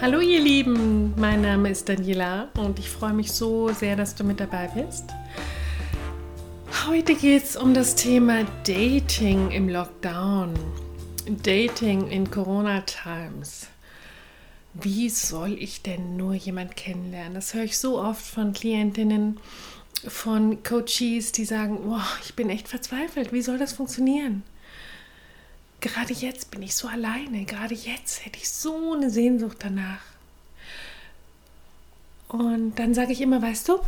Hallo ihr Lieben, mein Name ist Daniela und ich freue mich so sehr, dass du mit dabei bist. Heute geht es um das Thema Dating im Lockdown, Dating in Corona Times. Wie soll ich denn nur jemand kennenlernen? Das höre ich so oft von Klientinnen, von Coaches, die sagen, oh, ich bin echt verzweifelt, wie soll das funktionieren? Gerade jetzt bin ich so alleine, gerade jetzt hätte ich so eine Sehnsucht danach. Und dann sage ich immer, weißt du,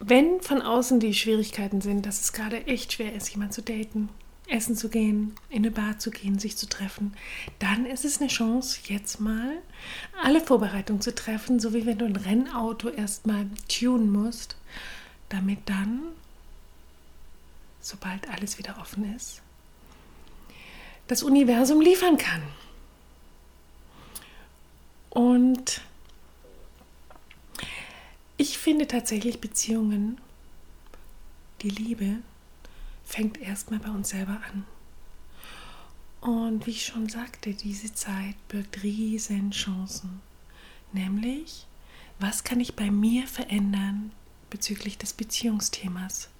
wenn von außen die Schwierigkeiten sind, dass es gerade echt schwer ist, jemanden zu daten, essen zu gehen, in eine Bar zu gehen, sich zu treffen, dann ist es eine Chance, jetzt mal alle Vorbereitungen zu treffen, so wie wenn du ein Rennauto erstmal tunen musst, damit dann sobald alles wieder offen ist, das Universum liefern kann. Und ich finde tatsächlich Beziehungen, die Liebe fängt erstmal bei uns selber an. Und wie ich schon sagte, diese Zeit birgt riesen Chancen. Nämlich, was kann ich bei mir verändern bezüglich des Beziehungsthemas?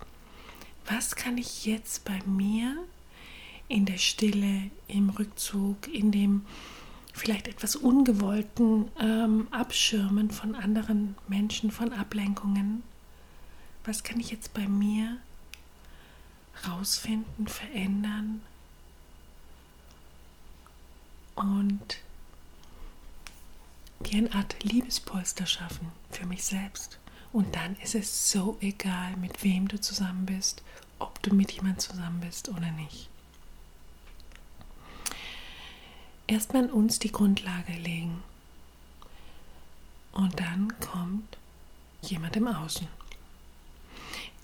Was kann ich jetzt bei mir in der Stille, im Rückzug, in dem vielleicht etwas ungewollten ähm, Abschirmen von anderen Menschen, von Ablenkungen, was kann ich jetzt bei mir rausfinden, verändern und wie eine Art Liebespolster schaffen für mich selbst. Und dann ist es so egal, mit wem du zusammen bist, ob du mit jemandem zusammen bist oder nicht. Erstmal uns die Grundlage legen. Und dann kommt jemand im Außen.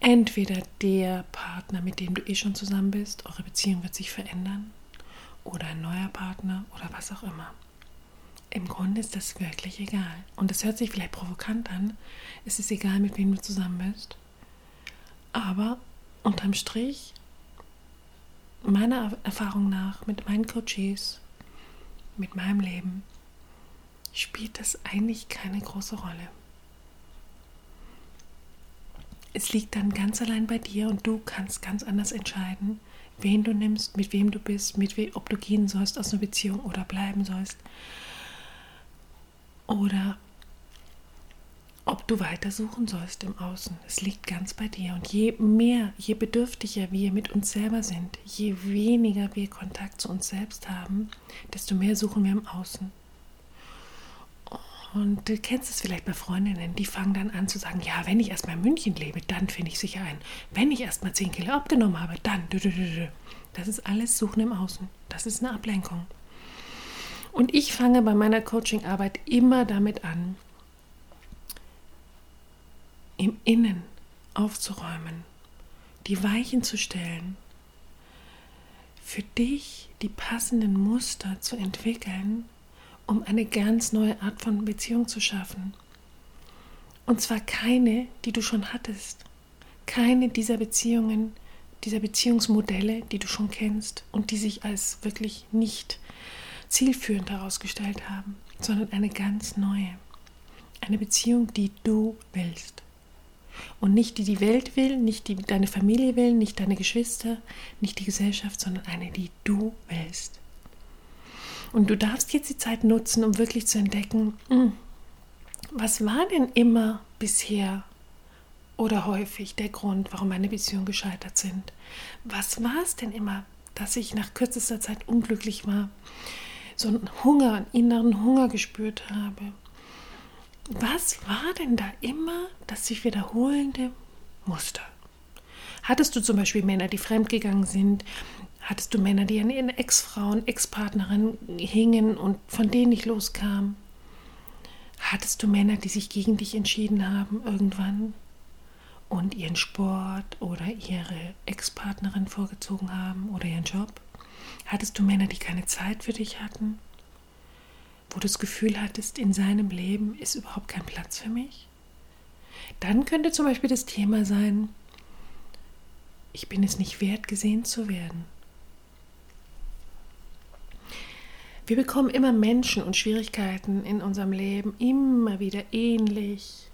Entweder der Partner, mit dem du eh schon zusammen bist, eure Beziehung wird sich verändern, oder ein neuer Partner oder was auch immer. Im Grunde ist das wirklich egal. Und das hört sich vielleicht provokant an. Es ist egal, mit wem du zusammen bist. Aber unterm Strich, meiner Erfahrung nach, mit meinen Coaches, mit meinem Leben, spielt das eigentlich keine große Rolle. Es liegt dann ganz allein bei dir und du kannst ganz anders entscheiden, wen du nimmst, mit wem du bist, mit we ob du gehen sollst aus einer Beziehung oder bleiben sollst oder ob du weiter suchen sollst im Außen. Es liegt ganz bei dir. Und je mehr, je bedürftiger wir mit uns selber sind, je weniger wir Kontakt zu uns selbst haben, desto mehr suchen wir im Außen. Und du kennst es vielleicht bei Freundinnen, die fangen dann an zu sagen, ja, wenn ich erstmal in München lebe, dann finde ich sicher ein. Wenn ich erstmal 10 Kilo abgenommen habe, dann. Das ist alles Suchen im Außen. Das ist eine Ablenkung. Und ich fange bei meiner Coachingarbeit immer damit an, im Innen aufzuräumen, die Weichen zu stellen, für dich die passenden Muster zu entwickeln, um eine ganz neue Art von Beziehung zu schaffen. Und zwar keine, die du schon hattest. Keine dieser Beziehungen, dieser Beziehungsmodelle, die du schon kennst und die sich als wirklich nicht zielführend herausgestellt haben, sondern eine ganz neue. Eine Beziehung, die du willst. Und nicht die die Welt will, nicht die deine Familie will, nicht deine Geschwister, nicht die Gesellschaft, sondern eine, die du willst. Und du darfst jetzt die Zeit nutzen, um wirklich zu entdecken, hm, was war denn immer bisher oder häufig der Grund, warum meine Beziehungen gescheitert sind? Was war es denn immer, dass ich nach kürzester Zeit unglücklich war? So einen Hunger, einen inneren Hunger gespürt habe. Was war denn da immer das sich wiederholende Muster? Hattest du zum Beispiel Männer, die fremdgegangen sind? Hattest du Männer, die an ihren Ex-Frauen, Ex-Partnerinnen hingen und von denen nicht loskamen? Hattest du Männer, die sich gegen dich entschieden haben irgendwann und ihren Sport oder ihre Ex-Partnerin vorgezogen haben oder ihren Job? Hattest du Männer, die keine Zeit für dich hatten? Wo du das Gefühl hattest, in seinem Leben ist überhaupt kein Platz für mich? Dann könnte zum Beispiel das Thema sein, ich bin es nicht wert, gesehen zu werden. Wir bekommen immer Menschen und Schwierigkeiten in unserem Leben immer wieder ähnlich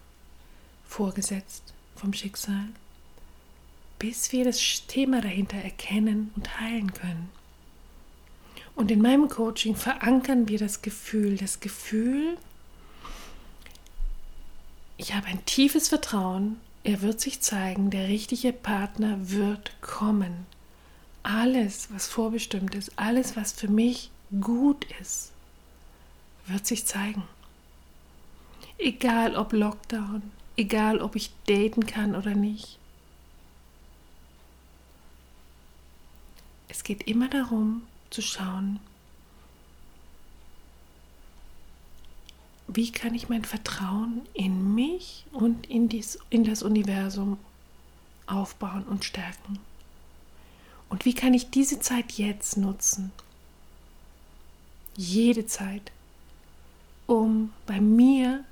vorgesetzt vom Schicksal, bis wir das Thema dahinter erkennen und heilen können. Und in meinem Coaching verankern wir das Gefühl, das Gefühl, ich habe ein tiefes Vertrauen, er wird sich zeigen, der richtige Partner wird kommen. Alles, was vorbestimmt ist, alles, was für mich gut ist, wird sich zeigen. Egal ob Lockdown, egal ob ich daten kann oder nicht. Es geht immer darum zu schauen, wie kann ich mein Vertrauen in mich und in, dies, in das Universum aufbauen und stärken. Und wie kann ich diese Zeit jetzt nutzen, jede Zeit, um bei mir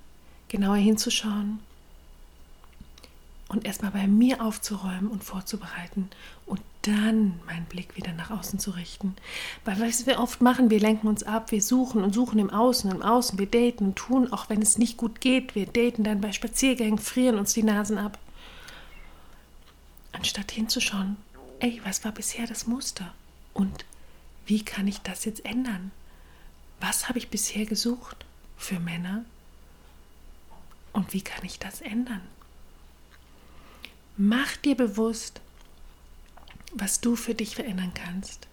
genauer hinzuschauen und erstmal bei mir aufzuräumen und vorzubereiten und dann meinen Blick wieder nach außen zu richten. Weil was wir oft machen, wir lenken uns ab, wir suchen und suchen im Außen, im Außen, wir daten und tun, auch wenn es nicht gut geht, wir daten dann bei Spaziergängen, frieren uns die Nasen ab. Anstatt hinzuschauen, ey, was war bisher das Muster? Und wie kann ich das jetzt ändern? Was habe ich bisher gesucht für Männer? Und wie kann ich das ändern? Mach dir bewusst, was du für dich verändern kannst.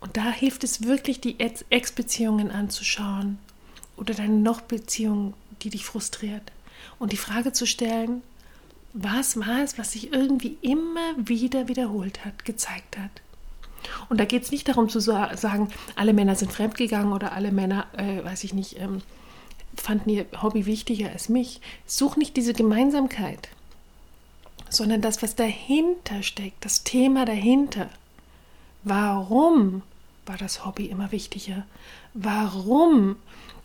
Und da hilft es wirklich, die Ex-Beziehungen anzuschauen oder deine Noch-Beziehung, die dich frustriert. Und die Frage zu stellen, was war es, was sich irgendwie immer wieder wiederholt hat, gezeigt hat. Und da geht es nicht darum zu sagen, alle Männer sind fremdgegangen oder alle Männer, äh, weiß ich nicht, ähm, fanden ihr Hobby wichtiger als mich. Such nicht diese Gemeinsamkeit, sondern das, was dahinter steckt, das Thema dahinter. Warum war das Hobby immer wichtiger? Warum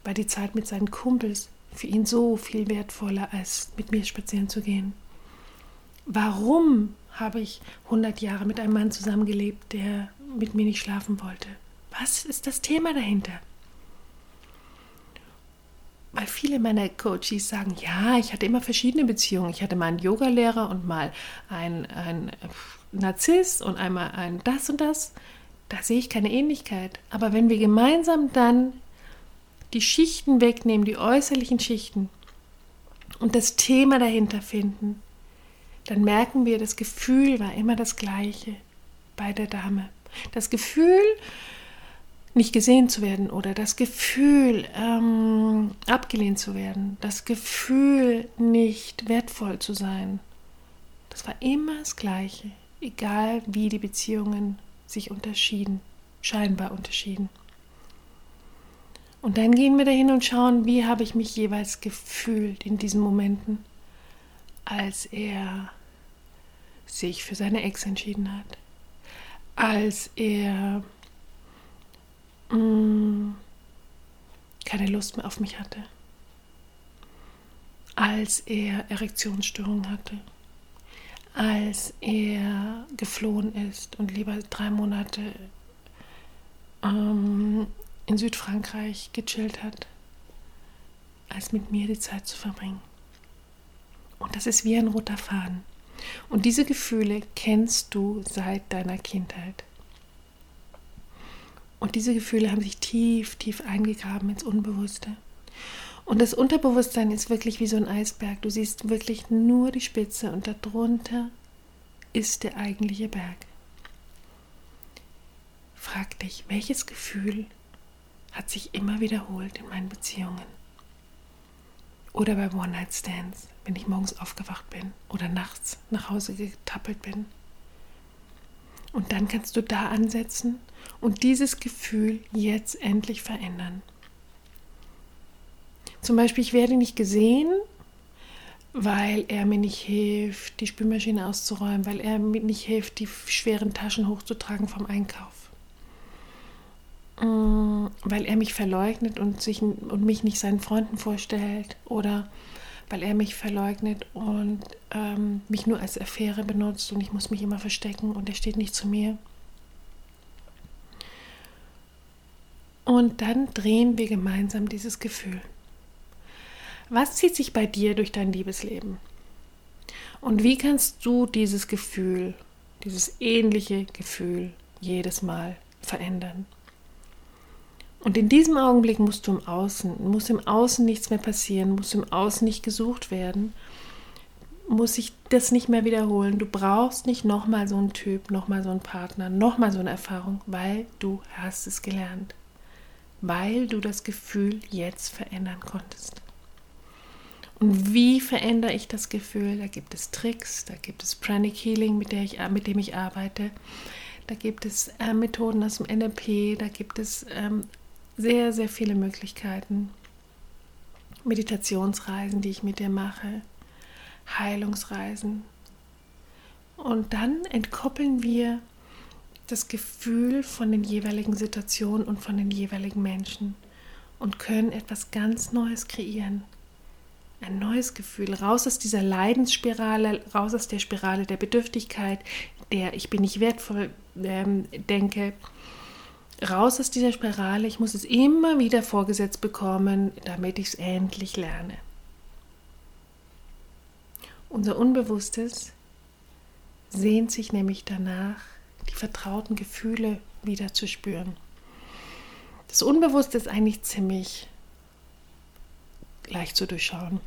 war die Zeit mit seinen Kumpels für ihn so viel wertvoller, als mit mir spazieren zu gehen? Warum habe ich 100 Jahre mit einem Mann zusammengelebt, der mit mir nicht schlafen wollte? Was ist das Thema dahinter? Viele meiner Coaches sagen, ja, ich hatte immer verschiedene Beziehungen. Ich hatte mal einen Yogalehrer und mal einen, einen Narzisst und einmal ein das und das. Da sehe ich keine Ähnlichkeit. Aber wenn wir gemeinsam dann die Schichten wegnehmen, die äußerlichen Schichten und das Thema dahinter finden, dann merken wir, das Gefühl war immer das gleiche bei der Dame. Das Gefühl, nicht gesehen zu werden oder das Gefühl, ähm, abgelehnt zu werden, das Gefühl, nicht wertvoll zu sein, das war immer das gleiche, egal wie die Beziehungen sich unterschieden, scheinbar unterschieden. Und dann gehen wir dahin und schauen, wie habe ich mich jeweils gefühlt in diesen Momenten, als er sich für seine Ex entschieden hat, als er mm, keine Lust mehr auf mich hatte, als er Erektionsstörungen hatte, als er geflohen ist und lieber drei Monate ähm, in Südfrankreich gechillt hat, als mit mir die Zeit zu verbringen. Und das ist wie ein roter Faden. Und diese Gefühle kennst du seit deiner Kindheit. Und diese Gefühle haben sich tief, tief eingegraben ins Unbewusste. Und das Unterbewusstsein ist wirklich wie so ein Eisberg. Du siehst wirklich nur die Spitze und darunter ist der eigentliche Berg. Frag dich, welches Gefühl hat sich immer wiederholt in meinen Beziehungen? Oder bei One-Night-Stands, wenn ich morgens aufgewacht bin oder nachts nach Hause getappelt bin. Und dann kannst du da ansetzen und dieses Gefühl jetzt endlich verändern. Zum Beispiel, ich werde nicht gesehen, weil er mir nicht hilft, die Spülmaschine auszuräumen, weil er mir nicht hilft, die schweren Taschen hochzutragen vom Einkauf. Mm, weil er mich verleugnet und, sich, und mich nicht seinen Freunden vorstellt oder weil er mich verleugnet und ähm, mich nur als Affäre benutzt und ich muss mich immer verstecken und er steht nicht zu mir. Und dann drehen wir gemeinsam dieses Gefühl. Was zieht sich bei dir durch dein Liebesleben? Und wie kannst du dieses Gefühl, dieses ähnliche Gefühl jedes Mal verändern? Und in diesem Augenblick musst du im Außen, muss im Außen nichts mehr passieren, muss im Außen nicht gesucht werden, muss sich das nicht mehr wiederholen. Du brauchst nicht nochmal so einen Typ, nochmal so einen Partner, nochmal so eine Erfahrung, weil du hast es gelernt. Weil du das Gefühl jetzt verändern konntest. Und wie verändere ich das Gefühl? Da gibt es Tricks, da gibt es Pranic Healing, mit, der ich, mit dem ich arbeite. Da gibt es äh, Methoden aus dem NLP, da gibt es ähm, sehr, sehr viele Möglichkeiten. Meditationsreisen, die ich mit dir mache, Heilungsreisen. Und dann entkoppeln wir das Gefühl von den jeweiligen Situationen und von den jeweiligen Menschen und können etwas ganz Neues kreieren. Ein neues Gefühl, raus aus dieser Leidensspirale, raus aus der Spirale der Bedürftigkeit, der ich bin nicht wertvoll ähm, denke, raus aus dieser Spirale. Ich muss es immer wieder vorgesetzt bekommen, damit ich es endlich lerne. Unser Unbewusstes sehnt sich nämlich danach, die vertrauten Gefühle wieder zu spüren. Das Unbewusste ist eigentlich ziemlich leicht zu durchschauen.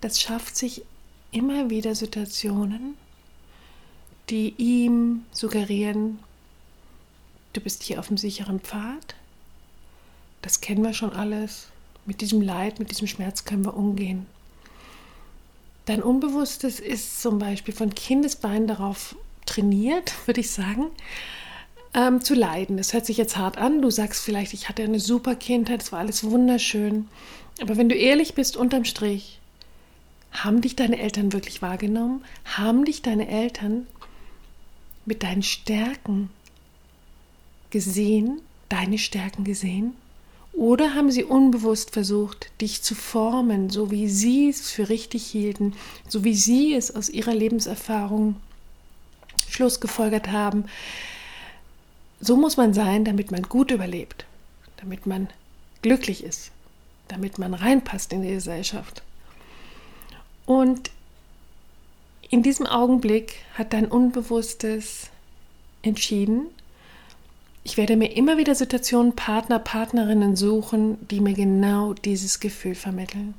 Das schafft sich immer wieder Situationen, die ihm suggerieren, du bist hier auf dem sicheren Pfad. Das kennen wir schon alles. Mit diesem Leid, mit diesem Schmerz können wir umgehen. Dein Unbewusstes ist zum Beispiel von Kindesbeinen darauf trainiert, würde ich sagen, ähm, zu leiden. Das hört sich jetzt hart an. Du sagst vielleicht, ich hatte eine super Kindheit, es war alles wunderschön. Aber wenn du ehrlich bist, unterm Strich, haben dich deine Eltern wirklich wahrgenommen? Haben dich deine Eltern mit deinen Stärken gesehen, deine Stärken gesehen? Oder haben sie unbewusst versucht, dich zu formen, so wie sie es für richtig hielten, so wie sie es aus ihrer Lebenserfahrung schlussgefolgert haben? So muss man sein, damit man gut überlebt, damit man glücklich ist, damit man reinpasst in die Gesellschaft. Und in diesem Augenblick hat dein Unbewusstes entschieden, ich werde mir immer wieder Situationen, Partner, Partnerinnen suchen, die mir genau dieses Gefühl vermitteln.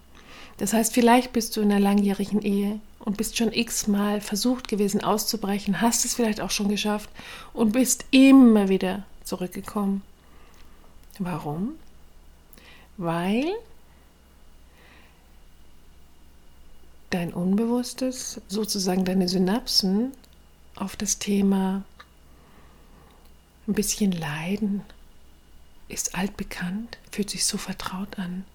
Das heißt, vielleicht bist du in einer langjährigen Ehe und bist schon x-mal versucht gewesen auszubrechen, hast es vielleicht auch schon geschafft und bist immer wieder zurückgekommen. Warum? Weil dein Unbewusstes, sozusagen deine Synapsen auf das Thema ein bisschen Leiden ist altbekannt, fühlt sich so vertraut an.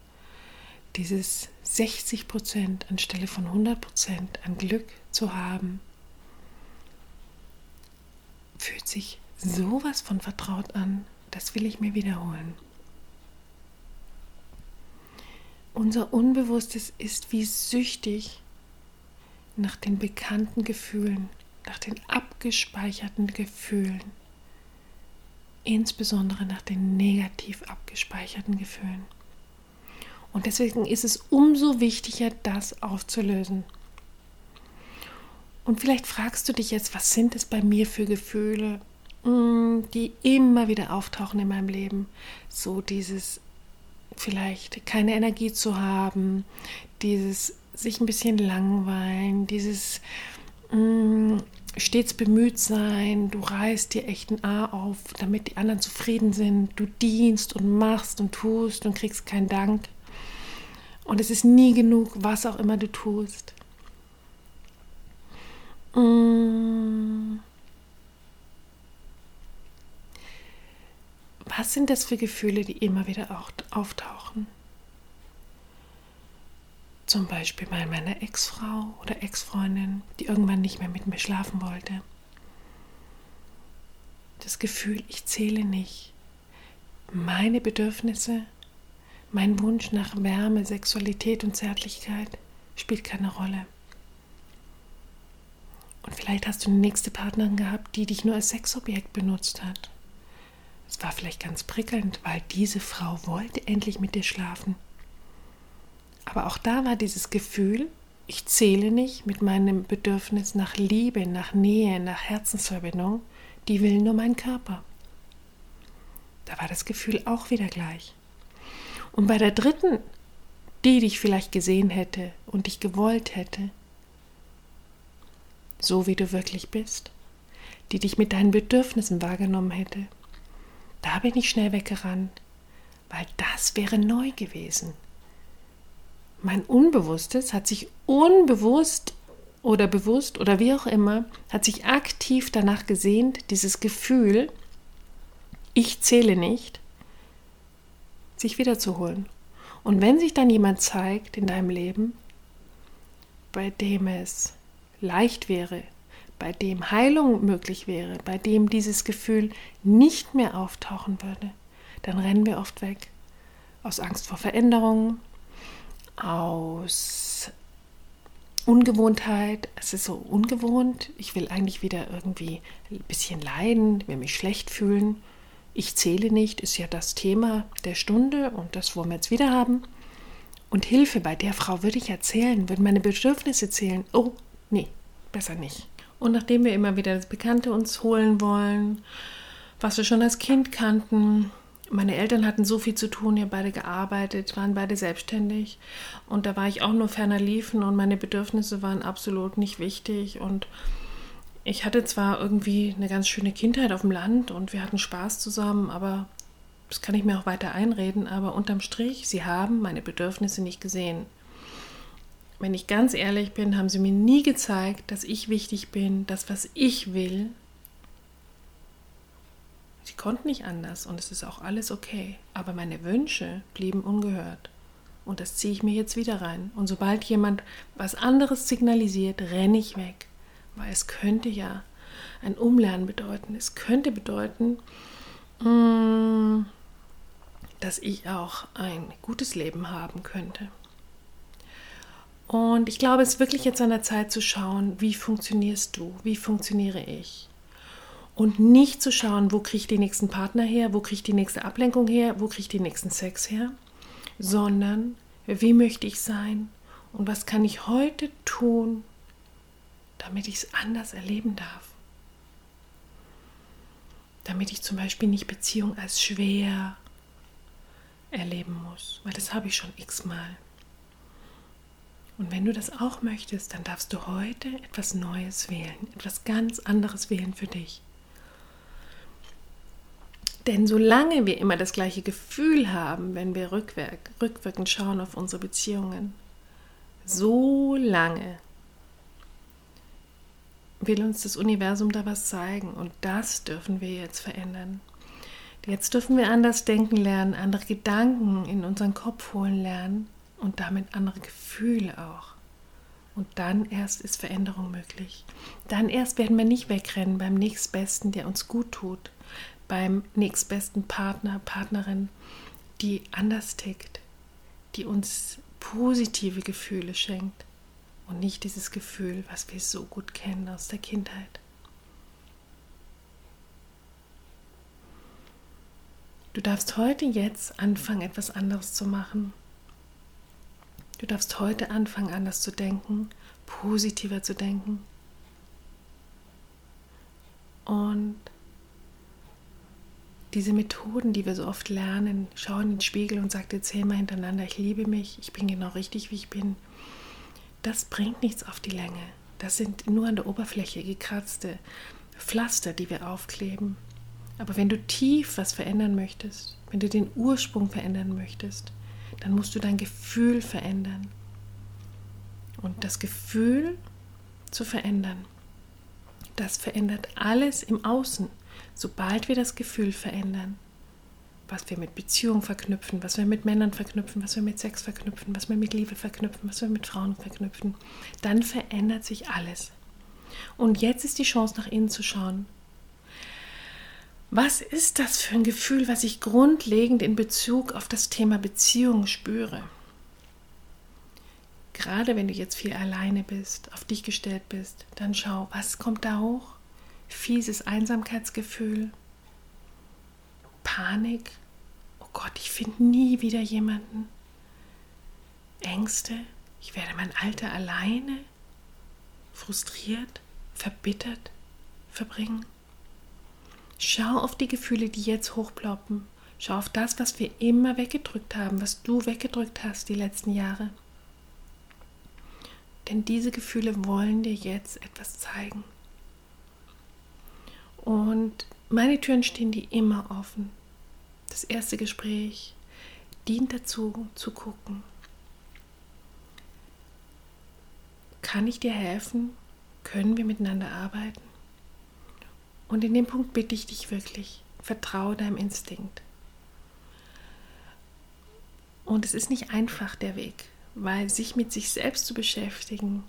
Dieses 60 Prozent anstelle von 100 Prozent an Glück zu haben, fühlt sich sowas von vertraut an. Das will ich mir wiederholen. Unser Unbewusstes ist wie süchtig nach den bekannten Gefühlen, nach den abgespeicherten Gefühlen insbesondere nach den negativ abgespeicherten Gefühlen. Und deswegen ist es umso wichtiger, das aufzulösen. Und vielleicht fragst du dich jetzt, was sind es bei mir für Gefühle, mm, die immer wieder auftauchen in meinem Leben? So dieses vielleicht keine Energie zu haben, dieses sich ein bisschen langweilen, dieses mm, stets bemüht sein, du reißt dir echt ein A auf, damit die anderen zufrieden sind, du dienst und machst und tust und kriegst keinen Dank. Und es ist nie genug, was auch immer du tust. Mm. Was sind das für Gefühle, die immer wieder auftauchen? Zum Beispiel bei meiner Ex-Frau oder Ex-Freundin, die irgendwann nicht mehr mit mir schlafen wollte. Das Gefühl, ich zähle nicht. Meine Bedürfnisse, mein Wunsch nach Wärme, Sexualität und Zärtlichkeit spielt keine Rolle. Und vielleicht hast du eine nächste Partnerin gehabt, die dich nur als Sexobjekt benutzt hat. Es war vielleicht ganz prickelnd, weil diese Frau wollte endlich mit dir schlafen. Aber auch da war dieses Gefühl, ich zähle nicht mit meinem Bedürfnis nach Liebe, nach Nähe, nach Herzensverbindung, die will nur mein Körper. Da war das Gefühl auch wieder gleich. Und bei der dritten, die dich vielleicht gesehen hätte und dich gewollt hätte, so wie du wirklich bist, die dich mit deinen Bedürfnissen wahrgenommen hätte, da bin ich schnell weggerannt, weil das wäre neu gewesen. Mein Unbewusstes hat sich unbewusst oder bewusst oder wie auch immer, hat sich aktiv danach gesehnt, dieses Gefühl, ich zähle nicht, sich wiederzuholen. Und wenn sich dann jemand zeigt in deinem Leben, bei dem es leicht wäre, bei dem Heilung möglich wäre, bei dem dieses Gefühl nicht mehr auftauchen würde, dann rennen wir oft weg. Aus Angst vor Veränderungen, aus Ungewohntheit. Es ist so ungewohnt. Ich will eigentlich wieder irgendwie ein bisschen leiden, will mich schlecht fühlen. Ich zähle nicht, ist ja das Thema der Stunde und das wollen wir jetzt wieder haben. Und Hilfe bei der Frau würde ich erzählen, würden meine Bedürfnisse zählen. Oh, nee, besser nicht. Und nachdem wir immer wieder das Bekannte uns holen wollen, was wir schon als Kind kannten, meine Eltern hatten so viel zu tun, ja beide gearbeitet, waren beide selbstständig und da war ich auch nur ferner liefen und meine Bedürfnisse waren absolut nicht wichtig und ich hatte zwar irgendwie eine ganz schöne Kindheit auf dem Land und wir hatten Spaß zusammen, aber das kann ich mir auch weiter einreden, aber unterm Strich, sie haben meine Bedürfnisse nicht gesehen. Wenn ich ganz ehrlich bin, haben sie mir nie gezeigt, dass ich wichtig bin, das, was ich will. Sie konnten nicht anders und es ist auch alles okay. Aber meine Wünsche blieben ungehört. Und das ziehe ich mir jetzt wieder rein. Und sobald jemand was anderes signalisiert, renne ich weg. Weil es könnte ja ein Umlernen bedeuten. Es könnte bedeuten, mm, dass ich auch ein gutes Leben haben könnte. Und ich glaube, es ist wirklich jetzt an der Zeit zu schauen, wie funktionierst du, wie funktioniere ich. Und nicht zu schauen, wo kriege ich den nächsten Partner her, wo kriege ich die nächste Ablenkung her, wo kriege ich den nächsten Sex her, sondern wie möchte ich sein und was kann ich heute tun, damit ich es anders erleben darf. Damit ich zum Beispiel nicht Beziehung als schwer erleben muss, weil das habe ich schon x-mal. Und wenn du das auch möchtest, dann darfst du heute etwas Neues wählen, etwas ganz anderes wählen für dich. Denn solange wir immer das gleiche Gefühl haben, wenn wir rückwirk, rückwirkend schauen auf unsere Beziehungen, so lange will uns das Universum da was zeigen und das dürfen wir jetzt verändern. Jetzt dürfen wir anders denken lernen, andere Gedanken in unseren Kopf holen lernen und damit andere Gefühle auch. Und dann erst ist Veränderung möglich. Dann erst werden wir nicht wegrennen beim nächstbesten, der uns gut tut, beim nächstbesten Partner, Partnerin, die anders tickt, die uns positive Gefühle schenkt und nicht dieses Gefühl, was wir so gut kennen aus der Kindheit. Du darfst heute jetzt anfangen, etwas anderes zu machen. Du darfst heute anfangen, anders zu denken, positiver zu denken. Und diese Methoden, die wir so oft lernen, schau in den Spiegel und sag dir zehnmal hintereinander, ich liebe mich, ich bin genau richtig, wie ich bin, das bringt nichts auf die Länge. Das sind nur an der Oberfläche gekratzte Pflaster, die wir aufkleben. Aber wenn du tief was verändern möchtest, wenn du den Ursprung verändern möchtest, dann musst du dein Gefühl verändern. Und das Gefühl zu verändern, das verändert alles im Außen sobald wir das Gefühl verändern, was wir mit Beziehungen verknüpfen, was wir mit Männern verknüpfen, was wir mit Sex verknüpfen, was wir mit Liebe verknüpfen, was wir mit Frauen verknüpfen, dann verändert sich alles. Und jetzt ist die Chance, nach innen zu schauen. Was ist das für ein Gefühl, was ich grundlegend in Bezug auf das Thema Beziehung spüre? Gerade wenn du jetzt viel alleine bist, auf dich gestellt bist, dann schau, was kommt da hoch? Fieses Einsamkeitsgefühl, Panik, oh Gott, ich finde nie wieder jemanden. Ängste, ich werde mein Alter alleine, frustriert, verbittert verbringen. Schau auf die Gefühle, die jetzt hochploppen. Schau auf das, was wir immer weggedrückt haben, was du weggedrückt hast die letzten Jahre. Denn diese Gefühle wollen dir jetzt etwas zeigen. Und meine Türen stehen die immer offen. Das erste Gespräch dient dazu, zu gucken. Kann ich dir helfen? Können wir miteinander arbeiten? Und in dem Punkt bitte ich dich wirklich, vertraue deinem Instinkt. Und es ist nicht einfach der Weg, weil sich mit sich selbst zu beschäftigen,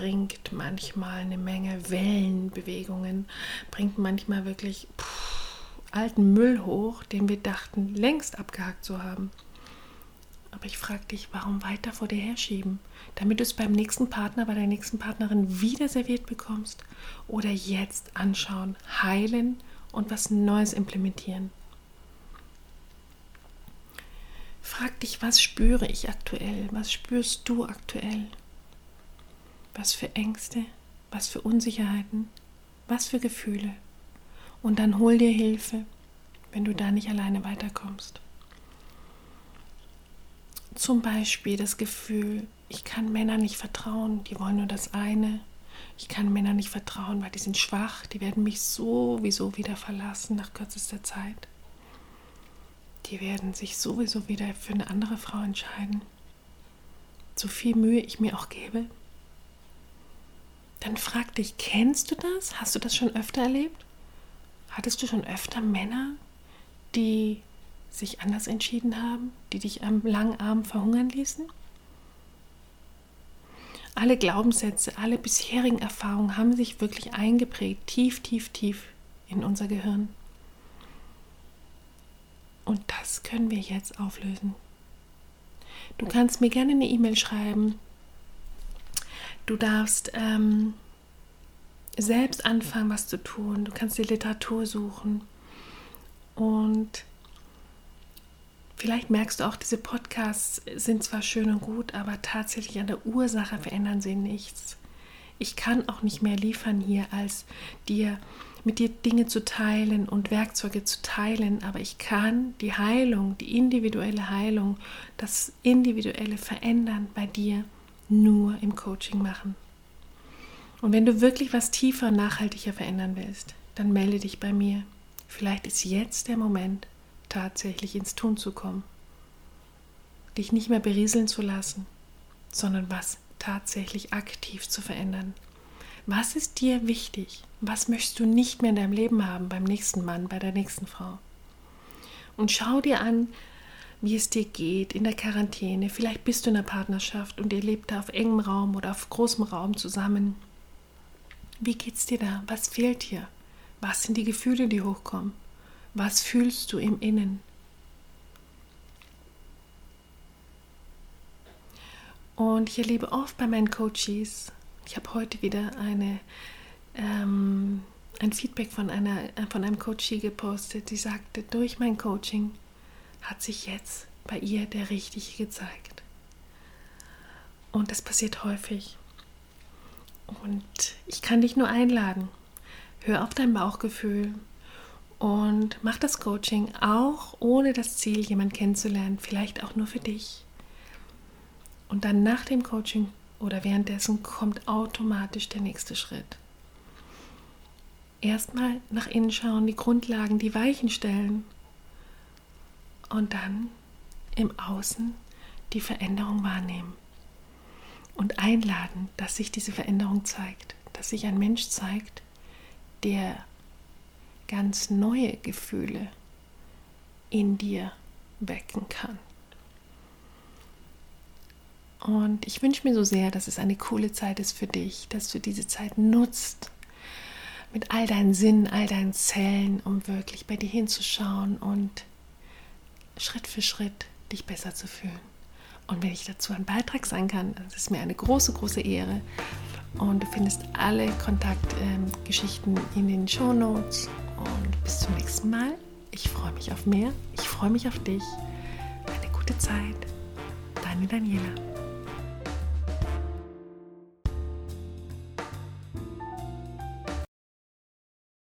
bringt manchmal eine Menge Wellenbewegungen, bringt manchmal wirklich pff, alten Müll hoch, den wir dachten längst abgehakt zu haben. Aber ich frage dich, warum weiter vor dir herschieben? Damit du es beim nächsten Partner, bei der nächsten Partnerin wieder serviert bekommst? Oder jetzt anschauen, heilen und was Neues implementieren? Frag dich, was spüre ich aktuell? Was spürst du aktuell? Was für Ängste? Was für Unsicherheiten? Was für Gefühle? Und dann hol dir Hilfe, wenn du da nicht alleine weiterkommst. Zum Beispiel das Gefühl, ich kann Männern nicht vertrauen, die wollen nur das eine. Ich kann Männern nicht vertrauen, weil die sind schwach, die werden mich sowieso wieder verlassen nach kürzester Zeit. Die werden sich sowieso wieder für eine andere Frau entscheiden. So viel Mühe ich mir auch gebe. Dann frag dich, kennst du das? Hast du das schon öfter erlebt? Hattest du schon öfter Männer, die sich anders entschieden haben, die dich am langen Arm verhungern ließen? Alle Glaubenssätze, alle bisherigen Erfahrungen haben sich wirklich eingeprägt, tief, tief, tief in unser Gehirn. Und das können wir jetzt auflösen. Du kannst mir gerne eine E-Mail schreiben. Du darfst ähm, selbst anfangen, was zu tun. Du kannst die Literatur suchen. Und Vielleicht merkst du auch, diese Podcasts sind zwar schön und gut, aber tatsächlich an der Ursache verändern sie nichts. Ich kann auch nicht mehr liefern hier, als dir mit dir Dinge zu teilen und Werkzeuge zu teilen, aber ich kann die Heilung, die individuelle Heilung, das individuelle Verändern bei dir nur im Coaching machen. Und wenn du wirklich was tiefer, nachhaltiger verändern willst, dann melde dich bei mir. Vielleicht ist jetzt der Moment, tatsächlich ins Tun zu kommen. Dich nicht mehr berieseln zu lassen, sondern was tatsächlich aktiv zu verändern. Was ist dir wichtig? Was möchtest du nicht mehr in deinem Leben haben beim nächsten Mann, bei der nächsten Frau? Und schau dir an, wie es dir geht in der Quarantäne. Vielleicht bist du in einer Partnerschaft und ihr lebt da auf engem Raum oder auf großem Raum zusammen. Wie geht's dir da? Was fehlt dir? Was sind die Gefühle, die hochkommen? Was fühlst du im Innen? Und ich erlebe oft bei meinen Coaches, ich habe heute wieder eine, ähm, ein Feedback von, einer, von einem Coachie gepostet, die sagte, durch mein Coaching hat sich jetzt bei ihr der Richtige gezeigt. Und das passiert häufig. Und ich kann dich nur einladen. Hör auf dein Bauchgefühl, und mach das Coaching auch ohne das Ziel, jemanden kennenzulernen, vielleicht auch nur für dich. Und dann nach dem Coaching oder währenddessen kommt automatisch der nächste Schritt. Erstmal nach innen schauen, die Grundlagen, die Weichen stellen und dann im Außen die Veränderung wahrnehmen und einladen, dass sich diese Veränderung zeigt, dass sich ein Mensch zeigt, der ganz neue Gefühle in dir wecken kann. Und ich wünsche mir so sehr, dass es eine coole Zeit ist für dich, dass du diese Zeit nutzt mit all deinen Sinnen, all deinen Zellen, um wirklich bei dir hinzuschauen und Schritt für Schritt dich besser zu fühlen. Und wenn ich dazu ein Beitrag sein kann, das ist mir eine große, große Ehre. Und du findest alle Kontaktgeschichten ähm, in den Show Notes und bis zum nächsten Mal. Ich freue mich auf mehr. Ich freue mich auf dich. Eine gute Zeit. Deine Daniela.